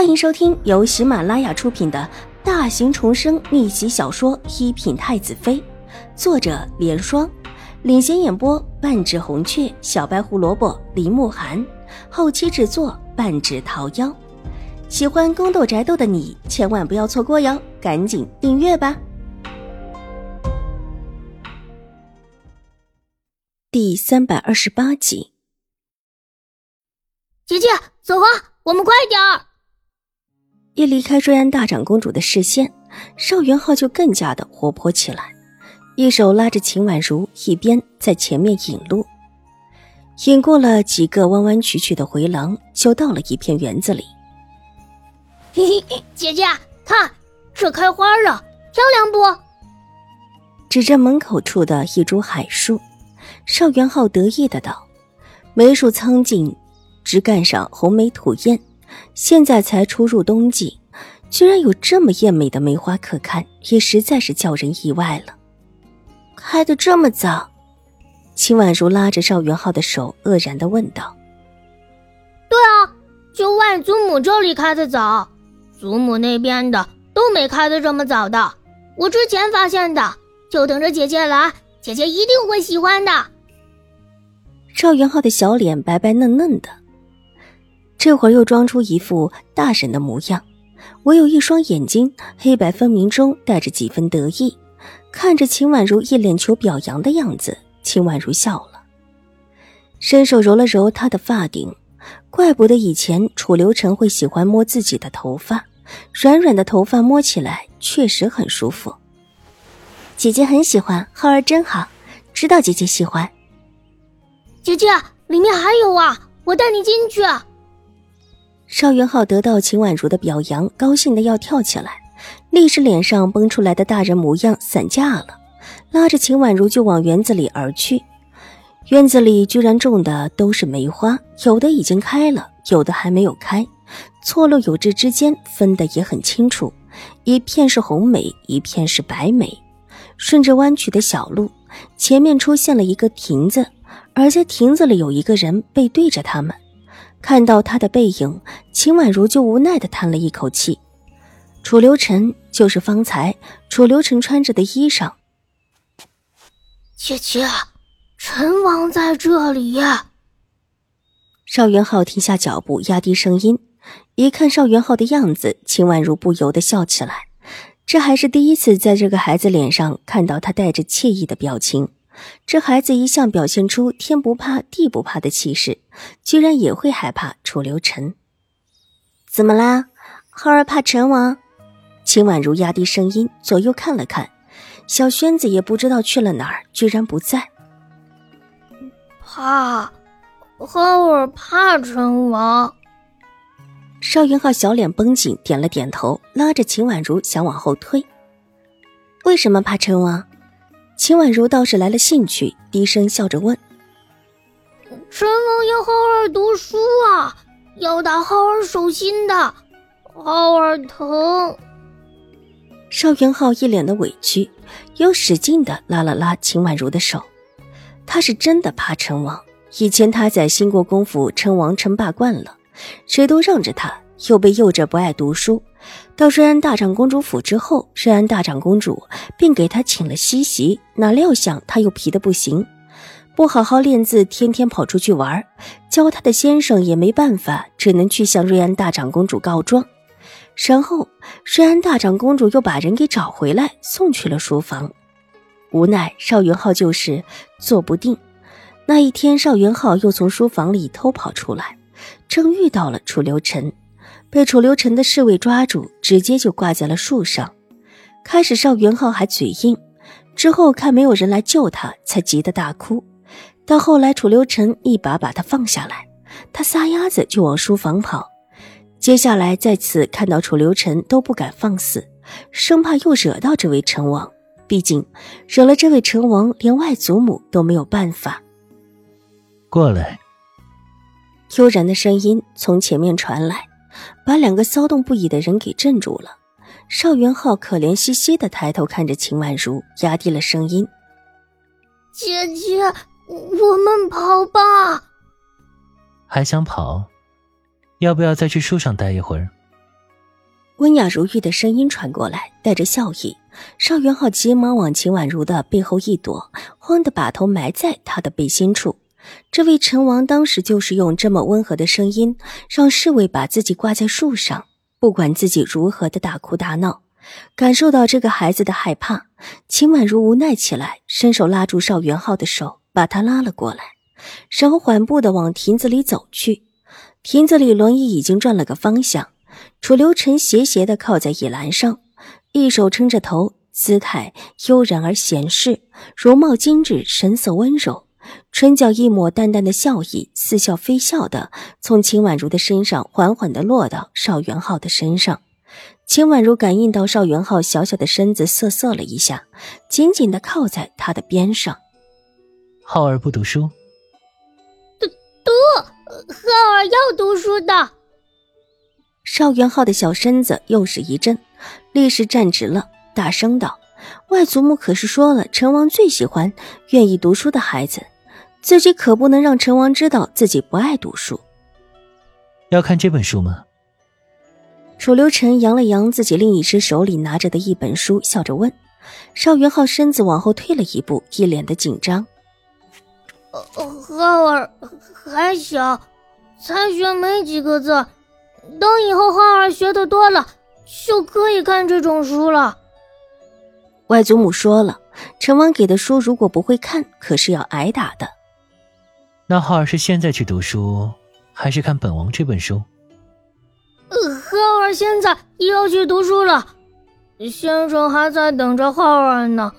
欢迎收听由喜马拉雅出品的大型重生逆袭小说《一品太子妃》，作者：莲霜，领衔演播：半指红雀、小白胡萝卜、林慕寒，后期制作：半指桃夭。喜欢宫斗宅斗的你千万不要错过哟，赶紧订阅吧！第三百二十八集，姐姐，走啊，我们快点儿！一离开瑞安大长公主的视线，邵元浩就更加的活泼起来，一手拉着秦婉如，一边在前面引路。引过了几个弯弯曲曲的回廊，就到了一片园子里。嘿嘿，姐姐，看，这开花了，漂亮不？指着门口处的一株海树，邵元浩得意的道：“梅树苍劲，枝干上红梅吐艳。”现在才初入冬季，居然有这么艳美的梅花可看，也实在是叫人意外了。开的这么早，秦婉如拉着邵元浩的手，愕然的问道：“对啊，就外祖母这里开的早，祖母那边的都没开的这么早的。我之前发现的，就等着姐姐来，姐姐一定会喜欢的。”赵元浩的小脸白白嫩嫩的。这会儿又装出一副大神的模样，唯有一双眼睛黑白分明中带着几分得意，看着秦婉如一脸求表扬的样子，秦婉如笑了，伸手揉了揉她的发顶，怪不得以前楚留臣会喜欢摸自己的头发，软软的头发摸起来确实很舒服。姐姐很喜欢，浩儿真好，知道姐姐喜欢。姐姐，里面还有啊，我带你进去。邵元浩得到秦婉如的表扬，高兴的要跳起来，立时脸上崩出来的大人模样散架了，拉着秦婉如就往园子里而去。院子里居然种的都是梅花，有的已经开了，有的还没有开，错落有致之间分得也很清楚，一片是红梅，一片是白梅。顺着弯曲的小路，前面出现了一个亭子，而在亭子里有一个人背对着他们。看到他的背影，秦婉如就无奈的叹了一口气。楚留臣就是方才楚留臣穿着的衣裳。姐姐，陈王在这里。邵元浩停下脚步，压低声音。一看邵元浩的样子，秦婉如不由得笑起来。这还是第一次在这个孩子脸上看到他带着惬意的表情。这孩子一向表现出天不怕地不怕的气势，居然也会害怕楚留臣？怎么啦？浩儿怕陈王？秦婉如压低声音，左右看了看，小轩子也不知道去了哪儿，居然不在。怕，浩儿怕陈王。邵云浩小脸绷紧，点了点头，拉着秦婉如想往后退。为什么怕陈王？秦婉如倒是来了兴趣，低声笑着问：“陈王要浩儿读书啊，要打浩儿手心的，浩儿疼。”邵元浩一脸的委屈，又使劲的拉了拉秦婉如的手。他是真的怕陈王，以前他在新国公府称王称霸惯了，谁都让着他，又被诱着不爱读书。到瑞安大长公主府之后，瑞安大长公主便给他请了西席，哪料想他又皮的不行，不好好练字，天天跑出去玩，教他的先生也没办法，只能去向瑞安大长公主告状。然后瑞安大长公主又把人给找回来，送去了书房。无奈邵元浩就是坐不定。那一天，邵元浩又从书房里偷跑出来，正遇到了楚留臣。被楚留臣的侍卫抓住，直接就挂在了树上。开始邵元浩还嘴硬，之后看没有人来救他，才急得大哭。到后来楚留臣一把把他放下来，他撒丫子就往书房跑。接下来再次看到楚留臣都不敢放肆，生怕又惹到这位成王。毕竟惹了这位成王，连外祖母都没有办法。过来，悠然的声音从前面传来。把两个骚动不已的人给镇住了。邵元浩可怜兮兮的抬头看着秦婉如，压低了声音：“姐姐，我们跑吧。”还想跑？要不要再去树上待一会儿？温雅如玉的声音传过来，带着笑意。邵元浩急忙往秦婉如的背后一躲，慌的把头埋在她的背心处。这位陈王当时就是用这么温和的声音，让侍卫把自己挂在树上，不管自己如何的大哭大闹。感受到这个孩子的害怕，秦婉如无奈起来，伸手拉住邵元浩的手，把他拉了过来，然后缓步的往亭子里走去。亭子里轮椅已经转了个方向。楚留臣斜斜的靠在椅栏上，一手撑着头，姿态悠然而闲适，容貌精致，神色温柔，唇角一抹淡淡的笑意，似笑非笑的从秦婉如的身上缓缓的落到邵元浩的身上。秦婉如感应到邵元浩小小的身子瑟瑟了一下，紧紧的靠在他的边上。浩儿不读书？读读，浩儿要读书的。邵元浩的小身子又是一震，立时站直了，大声道：“外祖母可是说了，陈王最喜欢愿意读书的孩子，自己可不能让陈王知道自己不爱读书。”要看这本书吗？楚留臣扬了扬自己另一只手里拿着的一本书，笑着问。邵元浩身子往后退了一步，一脸的紧张。浩儿还小，才学没几个字。等以后浩儿学的多了，就可以看这种书了。外祖母说了，陈王给的书如果不会看，可是要挨打的。那浩儿是现在去读书，还是看本王这本书？呃，浩儿现在要去读书了，先生还在等着浩儿呢。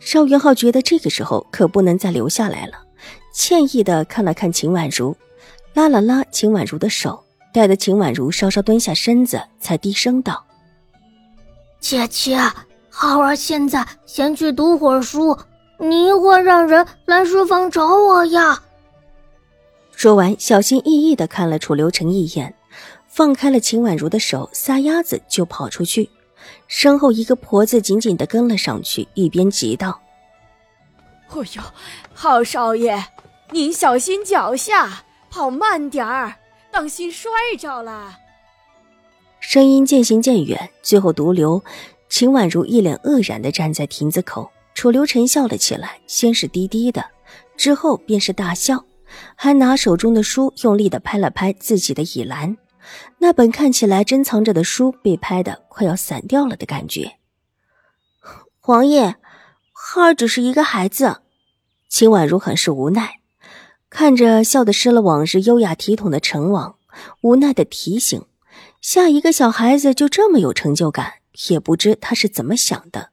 邵元浩觉得这个时候可不能再留下来了，歉意的看了看秦婉如，拉了拉秦婉如的手。带着秦婉如稍稍蹲下身子，才低声道：“姐姐，浩儿现在先去读会儿书，你一会儿让人来书房找我呀。”说完，小心翼翼的看了楚留臣一眼，放开了秦婉如的手，撒丫子就跑出去。身后一个婆子紧紧的跟了上去，一边急道：“哎呦，好少爷，您小心脚下，跑慢点儿。”当心摔着了！声音渐行渐远，最后独留秦婉如一脸愕然的站在亭子口。楚留臣笑了起来，先是低低的，之后便是大笑，还拿手中的书用力的拍了拍自己的椅栏。那本看起来珍藏着的书被拍的快要散掉了的感觉。皇爷，浩儿只是一个孩子。秦婉如很是无奈。看着笑得失了往日优雅体统的陈王，无奈的提醒：“下一个小孩子就这么有成就感，也不知他是怎么想的。”